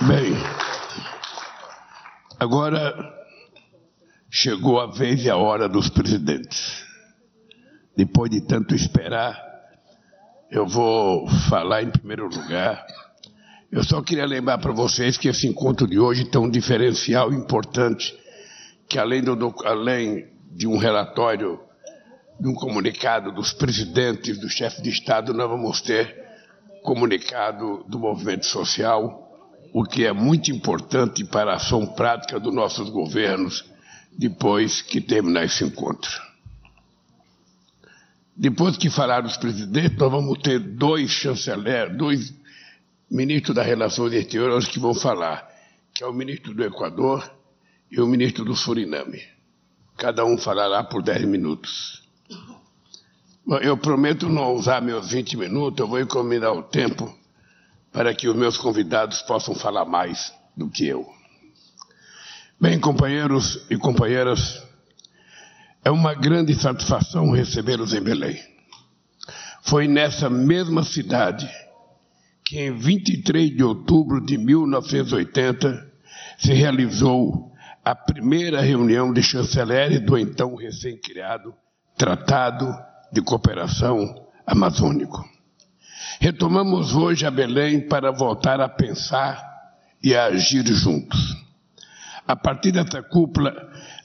Bem, agora chegou a vez e a hora dos presidentes. Depois de tanto esperar, eu vou falar em primeiro lugar. Eu só queria lembrar para vocês que esse encontro de hoje tem um diferencial importante, que além, do, além de um relatório, de um comunicado dos presidentes, do chefe de Estado, nós vamos ter comunicado do movimento social, o que é muito importante para a ação prática dos nossos governos depois que terminar esse encontro. Depois que falar os presidentes, nós vamos ter dois chanceleres, dois ministros das Relações Exteriores que vão falar, que é o ministro do Equador e o ministro do Suriname. Cada um falará por 10 minutos. Eu prometo não usar meus 20 minutos, eu vou encomendar o tempo para que os meus convidados possam falar mais do que eu. Bem, companheiros e companheiras, é uma grande satisfação recebê-los em Belém. Foi nessa mesma cidade que, em 23 de outubro de 1980, se realizou a primeira reunião de chanceleres do então recém-criado Tratado de Cooperação Amazônico. Retomamos hoje a Belém para voltar a pensar e a agir juntos. A partir dessa cúpula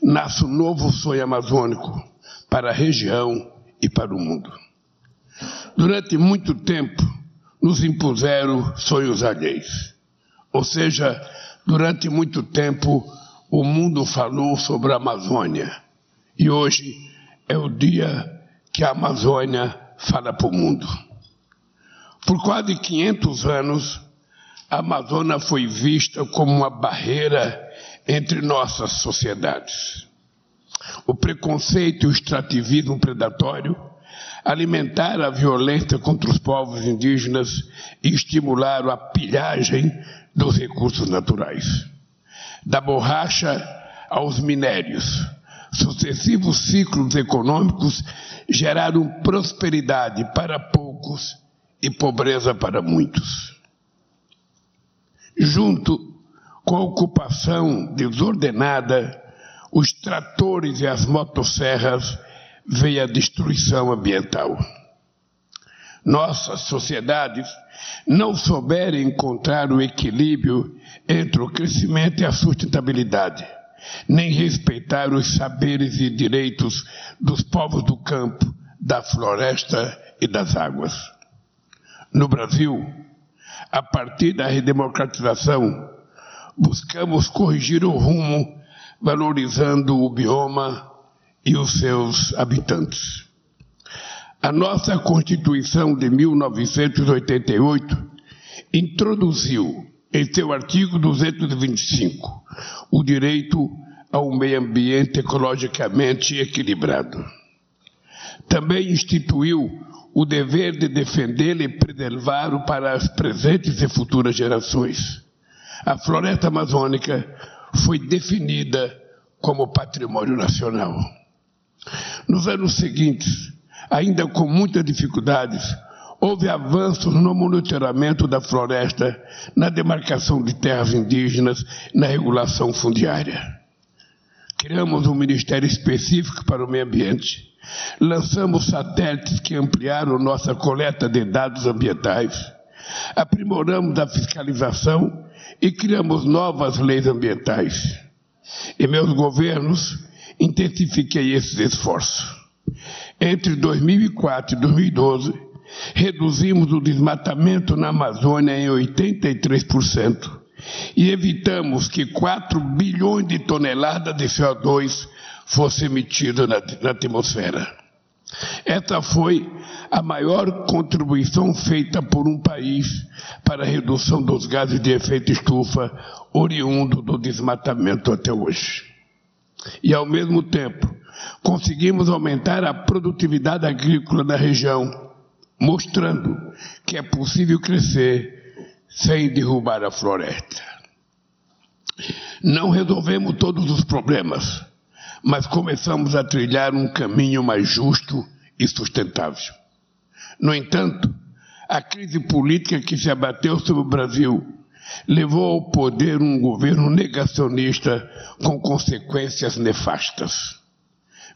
nasce um novo sonho amazônico para a região e para o mundo. Durante muito tempo, nos impuseram sonhos alheios. Ou seja, durante muito tempo, o mundo falou sobre a Amazônia. E hoje é o dia que a Amazônia fala para o mundo. Por quase 500 anos, a Amazônia foi vista como uma barreira entre nossas sociedades. O preconceito e o extrativismo predatório alimentaram a violência contra os povos indígenas e estimularam a pilhagem dos recursos naturais. Da borracha aos minérios, sucessivos ciclos econômicos geraram prosperidade para poucos e pobreza para muitos. Junto com a ocupação desordenada, os tratores e as motosserras, veio a destruição ambiental. Nossas sociedades não souberam encontrar o equilíbrio entre o crescimento e a sustentabilidade, nem respeitar os saberes e direitos dos povos do campo, da floresta e das águas. No Brasil, a partir da redemocratização, buscamos corrigir o rumo, valorizando o bioma e os seus habitantes. A nossa Constituição de 1988 introduziu, em seu artigo 225, o direito ao meio ambiente ecologicamente equilibrado. Também instituiu o dever de defendê-lo e preservá-lo para as presentes e futuras gerações. A floresta amazônica foi definida como patrimônio nacional. Nos anos seguintes, ainda com muitas dificuldades, houve avanços no monitoramento da floresta, na demarcação de terras indígenas, na regulação fundiária. Criamos um ministério específico para o meio ambiente Lançamos satélites que ampliaram nossa coleta de dados ambientais. Aprimoramos a fiscalização e criamos novas leis ambientais. Em meus governos, intensifiquei esses esforços. Entre 2004 e 2012, reduzimos o desmatamento na Amazônia em 83% e evitamos que 4 bilhões de toneladas de CO2 fosse emitida na, na atmosfera. Essa foi a maior contribuição feita por um país para a redução dos gases de efeito estufa oriundo do desmatamento até hoje. E, ao mesmo tempo, conseguimos aumentar a produtividade agrícola da região, mostrando que é possível crescer sem derrubar a floresta. Não resolvemos todos os problemas, mas começamos a trilhar um caminho mais justo e sustentável. No entanto, a crise política que se abateu sobre o Brasil levou ao poder um governo negacionista com consequências nefastas.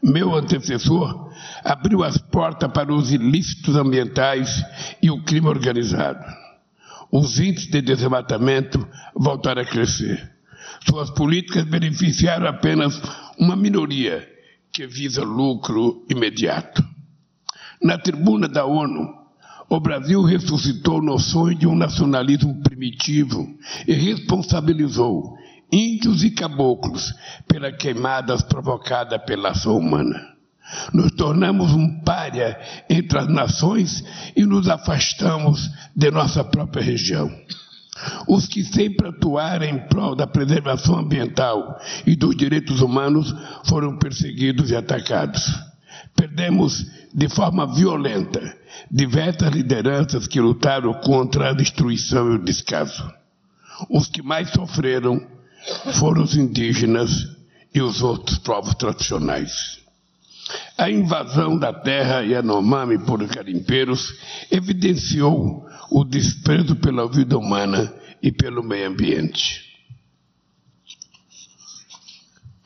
Meu antecessor abriu as portas para os ilícitos ambientais e o crime organizado. Os índices de desmatamento voltaram a crescer. Suas políticas beneficiaram apenas uma minoria que visa lucro imediato. Na tribuna da ONU, o Brasil ressuscitou noções de um nacionalismo primitivo e responsabilizou índios e caboclos pelas queimadas provocadas pela ação humana. Nos tornamos um pária entre as nações e nos afastamos de nossa própria região. Os que sempre atuaram em prol da preservação ambiental e dos direitos humanos foram perseguidos e atacados. Perdemos de forma violenta diversas lideranças que lutaram contra a destruição e o descaso. Os que mais sofreram foram os indígenas e os outros povos tradicionais. A invasão da terra Yanomami por garimpeiros evidenciou o desprezo pela vida humana e pelo meio ambiente.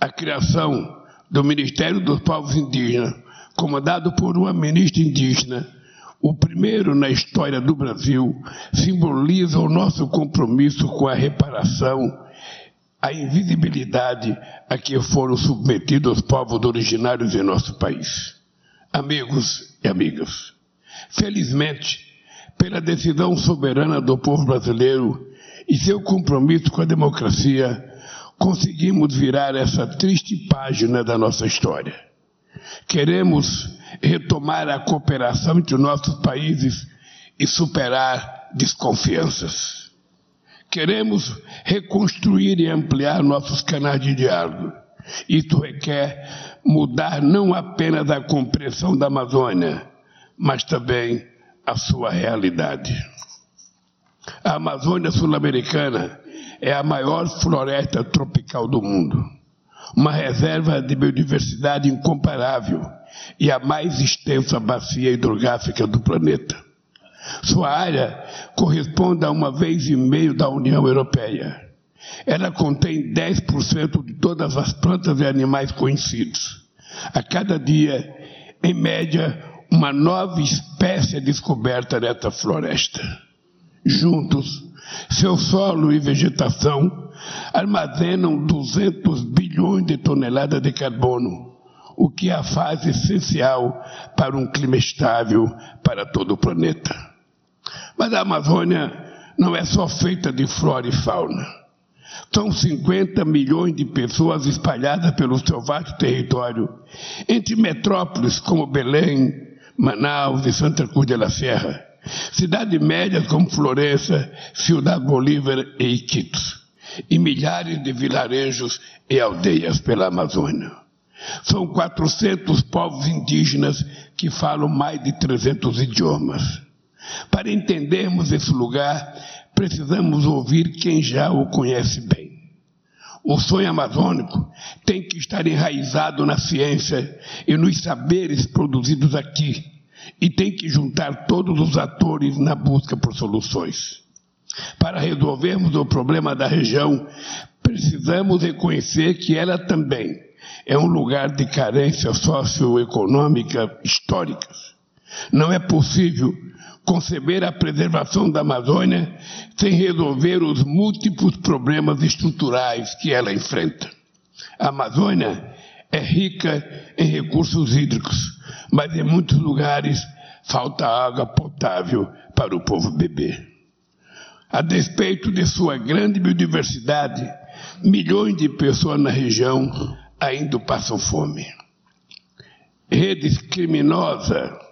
A criação do Ministério dos Povos Indígenas, comandado por uma ministra indígena, o primeiro na história do Brasil, simboliza o nosso compromisso com a reparação a invisibilidade a que foram submetidos os povos originários em nosso país. Amigos e amigas, felizmente, pela decisão soberana do povo brasileiro e seu compromisso com a democracia, conseguimos virar essa triste página da nossa história. Queremos retomar a cooperação entre nossos países e superar desconfianças. Queremos reconstruir e ampliar nossos canais de diálogo. Isso requer mudar não apenas a compreensão da Amazônia, mas também a sua realidade. A Amazônia Sul-Americana é a maior floresta tropical do mundo, uma reserva de biodiversidade incomparável e a mais extensa bacia hidrográfica do planeta. Sua área corresponde a uma vez e meio da União Europeia. Ela contém 10% de todas as plantas e animais conhecidos. A cada dia, em média, uma nova espécie é descoberta nesta floresta. Juntos, seu solo e vegetação armazenam 200 bilhões de toneladas de carbono, o que é a fase essencial para um clima estável para todo o planeta. Mas a Amazônia não é só feita de flora e fauna. São 50 milhões de pessoas espalhadas pelo seu vasto território, entre metrópoles como Belém, Manaus e Santa Cruz de la Serra, cidades médias como Florença, Ciudad Bolívar e Iquitos, e milhares de vilarejos e aldeias pela Amazônia. São 400 povos indígenas que falam mais de 300 idiomas. Para entendermos esse lugar, precisamos ouvir quem já o conhece bem. O sonho amazônico tem que estar enraizado na ciência e nos saberes produzidos aqui, e tem que juntar todos os atores na busca por soluções. Para resolvermos o problema da região, precisamos reconhecer que ela também é um lugar de carência socioeconômica histórica. Não é possível conceber a preservação da Amazônia sem resolver os múltiplos problemas estruturais que ela enfrenta. A Amazônia é rica em recursos hídricos, mas em muitos lugares falta água potável para o povo beber. A despeito de sua grande biodiversidade, milhões de pessoas na região ainda passam fome. Redes criminosas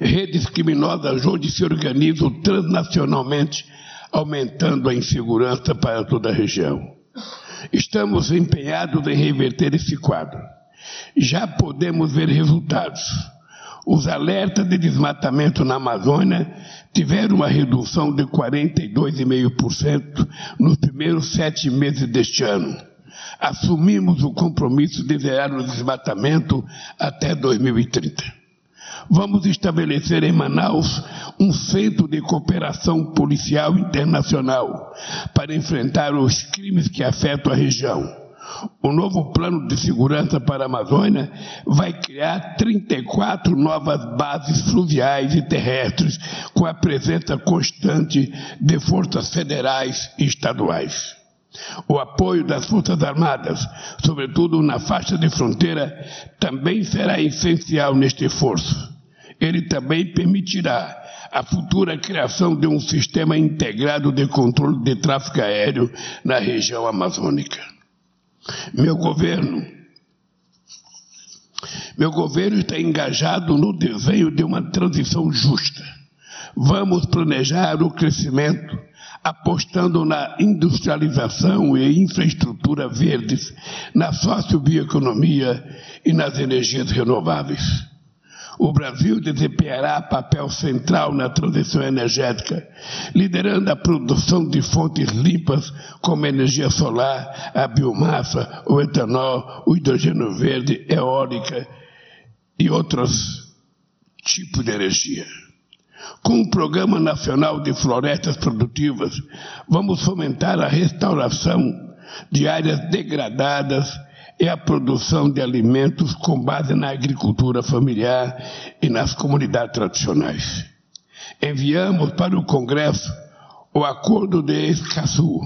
redes criminosas onde se organizam transnacionalmente, aumentando a insegurança para toda a região. Estamos empenhados em reverter esse quadro. Já podemos ver resultados. Os alertas de desmatamento na Amazônia tiveram uma redução de 42,5% nos primeiros sete meses deste ano. Assumimos o compromisso de zerar o desmatamento até 2030. Vamos estabelecer em Manaus um centro de cooperação policial internacional para enfrentar os crimes que afetam a região. O novo plano de segurança para a Amazônia vai criar 34 novas bases fluviais e terrestres com a presença constante de forças federais e estaduais. O apoio das Forças Armadas, sobretudo na faixa de fronteira, também será essencial neste esforço. Ele também permitirá a futura criação de um sistema integrado de controle de tráfego aéreo na região amazônica. Meu governo, meu governo está engajado no desenho de uma transição justa. Vamos planejar o crescimento apostando na industrialização e infraestrutura verdes, na sociobioeconomia e nas energias renováveis. O Brasil desempenhará papel central na transição energética, liderando a produção de fontes limpas como a energia solar, a biomassa, o etanol, o hidrogênio verde, eólica e outros tipos de energia. Com o Programa Nacional de Florestas Produtivas, vamos fomentar a restauração de áreas degradadas e a produção de alimentos com base na agricultura familiar e nas comunidades tradicionais. Enviamos para o Congresso o Acordo de Escazú,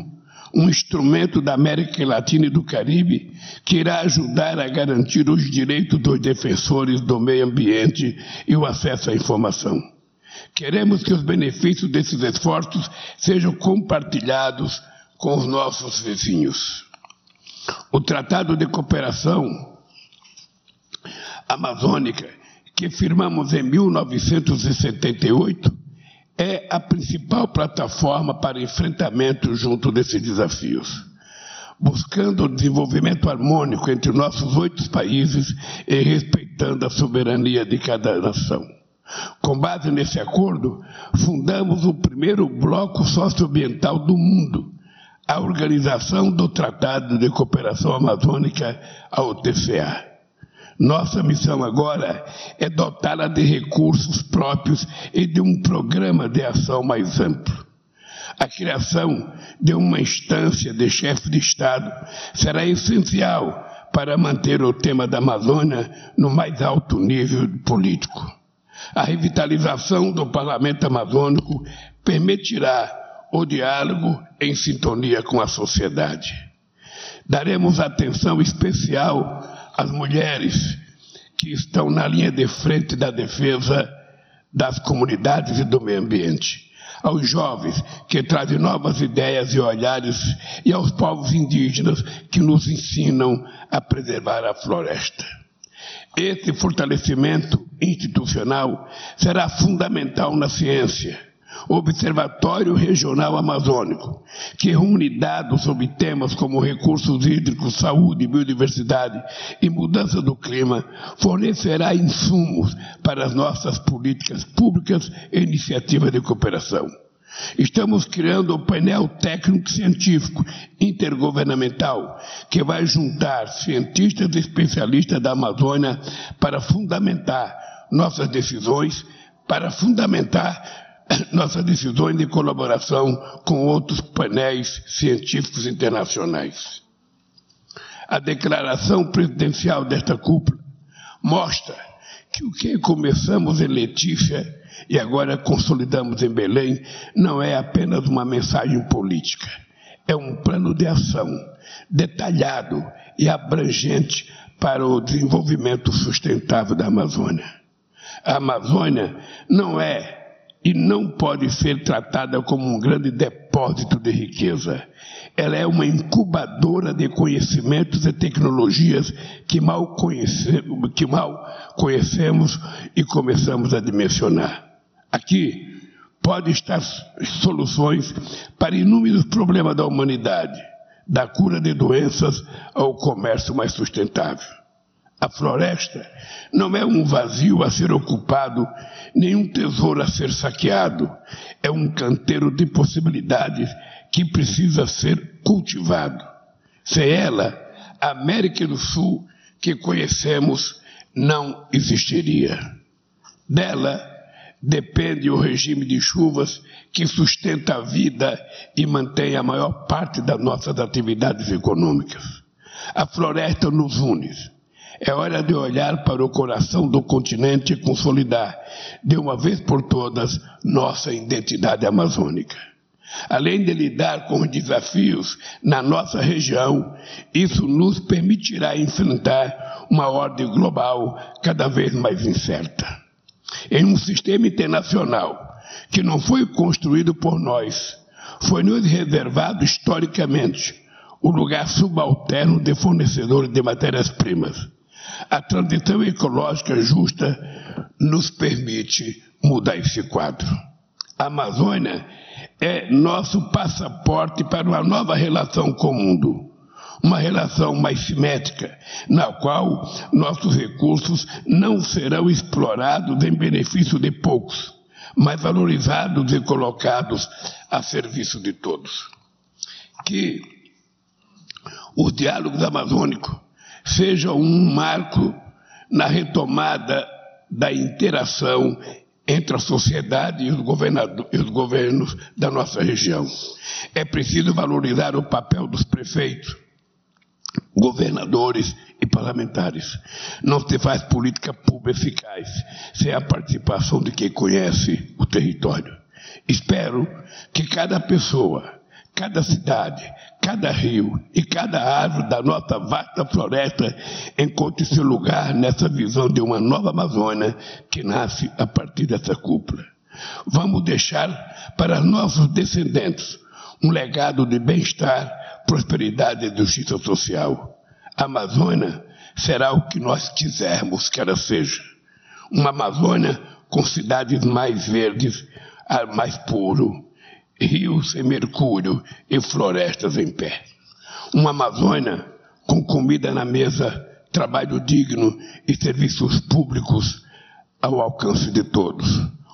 um instrumento da América Latina e do Caribe que irá ajudar a garantir os direitos dos defensores do meio ambiente e o acesso à informação. Queremos que os benefícios desses esforços sejam compartilhados com os nossos vizinhos. O Tratado de Cooperação Amazônica, que firmamos em 1978, é a principal plataforma para enfrentamento junto desses desafios buscando o desenvolvimento harmônico entre nossos oito países e respeitando a soberania de cada nação. Com base nesse acordo, fundamos o primeiro bloco socioambiental do mundo, a Organização do Tratado de Cooperação Amazônica, a OTCA. Nossa missão agora é dotá-la de recursos próprios e de um programa de ação mais amplo. A criação de uma instância de chefe de Estado será essencial para manter o tema da Amazônia no mais alto nível político. A revitalização do parlamento amazônico permitirá o diálogo em sintonia com a sociedade. Daremos atenção especial às mulheres que estão na linha de frente da defesa das comunidades e do meio ambiente, aos jovens que trazem novas ideias e olhares e aos povos indígenas que nos ensinam a preservar a floresta. Esse fortalecimento institucional será fundamental na ciência. Observatório Regional Amazônico, que reúne dados sobre temas como recursos hídricos, saúde, biodiversidade e mudança do clima, fornecerá insumos para as nossas políticas públicas e iniciativas de cooperação. Estamos criando um painel técnico-científico intergovernamental que vai juntar cientistas e especialistas da Amazônia para fundamentar nossas decisões, para fundamentar nossas decisões de colaboração com outros painéis científicos internacionais. A declaração presidencial desta cúpula mostra que o que começamos em Letícia e agora consolidamos em Belém não é apenas uma mensagem política, é um plano de ação detalhado e abrangente para o desenvolvimento sustentável da Amazônia. A Amazônia não é e não pode ser tratada como um grande depósito de riqueza. Ela é uma incubadora de conhecimentos e tecnologias que mal, conhecemos, que mal conhecemos e começamos a dimensionar. Aqui pode estar soluções para inúmeros problemas da humanidade, da cura de doenças ao comércio mais sustentável. A floresta não é um vazio a ser ocupado, nem um tesouro a ser saqueado. É um canteiro de possibilidades que precisa ser cultivado. Sem ela, a América do Sul que conhecemos não existiria. Dela depende o regime de chuvas que sustenta a vida e mantém a maior parte das nossas atividades econômicas. A floresta nos une. É hora de olhar para o coração do continente e consolidar, de uma vez por todas, nossa identidade amazônica. Além de lidar com os desafios na nossa região, isso nos permitirá enfrentar uma ordem global cada vez mais incerta. Em um sistema internacional que não foi construído por nós, foi nos reservado historicamente o lugar subalterno de fornecedores de matérias-primas. A transição ecológica justa nos permite mudar esse quadro. A Amazônia é nosso passaporte para uma nova relação com o mundo. Uma relação mais simétrica, na qual nossos recursos não serão explorados em benefício de poucos, mas valorizados e colocados a serviço de todos. Que os diálogos amazônicos sejam um marco na retomada da interação entre a sociedade e os, e os, governos da nossa região. É preciso valorizar o papel dos prefeitos, governadores e parlamentares. Não se faz política pública eficaz sem a participação de quem conhece o território. Espero que cada pessoa, cada cidade, cada rio e cada árvore da nossa vasta floresta encontre seu lugar nessa visão de uma nova Amazônia que nasce a partir dessa cúpula. Vamos deixar para nossos descendentes um legado de bem-estar, prosperidade e justiça social. A Amazônia será o que nós quisermos que ela seja. Uma Amazônia com cidades mais verdes, ar mais puro, rios em mercúrio e florestas em pé. Uma Amazônia com comida na mesa, trabalho digno e serviços públicos ao alcance de todos.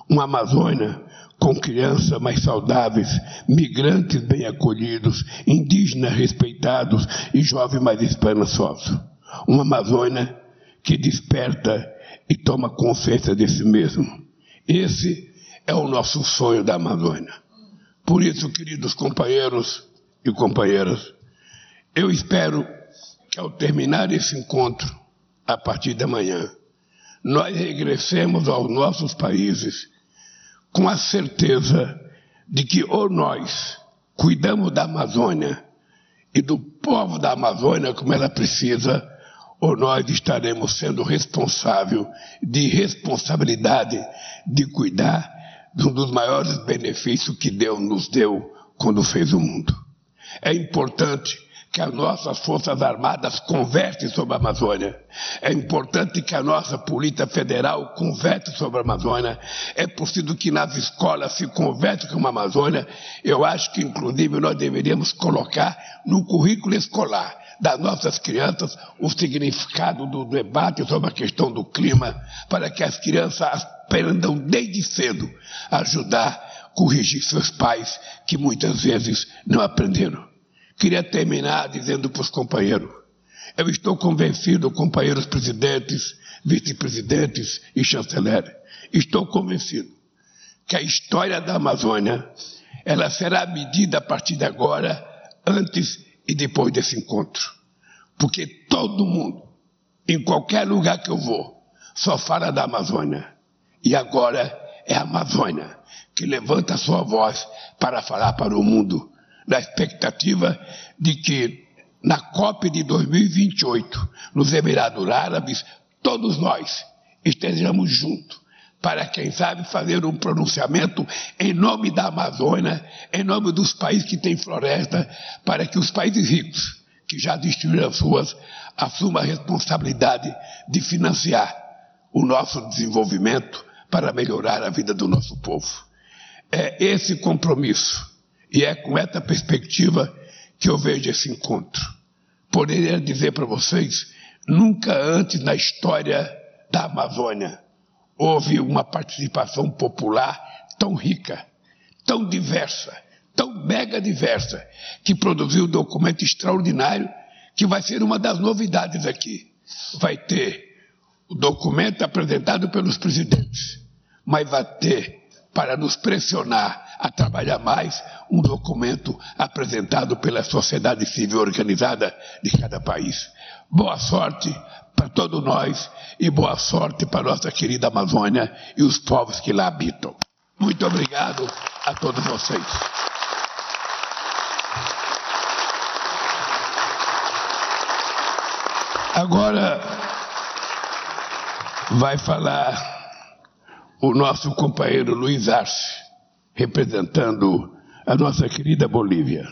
Uma Amazônia com crianças mais saudáveis, migrantes bem acolhidos, indígenas respeitados e jovens mais esperançosos. Uma Amazônia que desperta e toma consciência de si mesmo. Esse é o nosso sonho da Amazônia. Por isso, queridos companheiros e companheiras, eu espero que ao terminar esse encontro, a partir da manhã, nós regressemos aos nossos países com a certeza de que ou nós cuidamos da Amazônia e do povo da Amazônia como ela precisa, ou nós estaremos sendo responsável de responsabilidade de cuidar um dos maiores benefícios que Deus nos deu quando fez o mundo. É importante que as nossas Forças Armadas conversem sobre a Amazônia. É importante que a nossa Polícia Federal converse sobre a Amazônia. É possível que nas escolas se converse com a Amazônia. Eu acho que, inclusive, nós deveríamos colocar no currículo escolar das nossas crianças o significado do debate sobre a questão do clima, para que as crianças aprendam desde cedo a ajudar corrigir seus pais, que muitas vezes não aprenderam. Queria terminar dizendo para os companheiros: eu estou convencido, companheiros presidentes, vice-presidentes e chanceler, estou convencido que a história da Amazônia ela será medida a partir de agora, antes e depois desse encontro. Porque todo mundo, em qualquer lugar que eu vou, só fala da Amazônia. E agora é a Amazônia que levanta sua voz para falar para o mundo, na expectativa de que na COP de 2028, nos Emirados Árabes, todos nós estejamos juntos para, quem sabe, fazer um pronunciamento em nome da Amazônia, em nome dos países que têm floresta, para que os países ricos, que já destruíram as suas, assumam a responsabilidade de financiar o nosso desenvolvimento para melhorar a vida do nosso povo. É esse compromisso e é com essa perspectiva que eu vejo esse encontro. Poderia dizer para vocês, nunca antes na história da Amazônia houve uma participação popular tão rica, tão diversa, tão mega diversa, que produziu um documento extraordinário que vai ser uma das novidades aqui. Vai ter o documento apresentado pelos presidentes, mas vai ter, para nos pressionar a trabalhar mais, um documento apresentado pela sociedade civil organizada de cada país. Boa sorte para todos nós e boa sorte para nossa querida Amazônia e os povos que lá habitam. Muito obrigado a todos vocês. Agora vai falar o nosso companheiro Luiz Arce, representando a nossa querida Bolívia.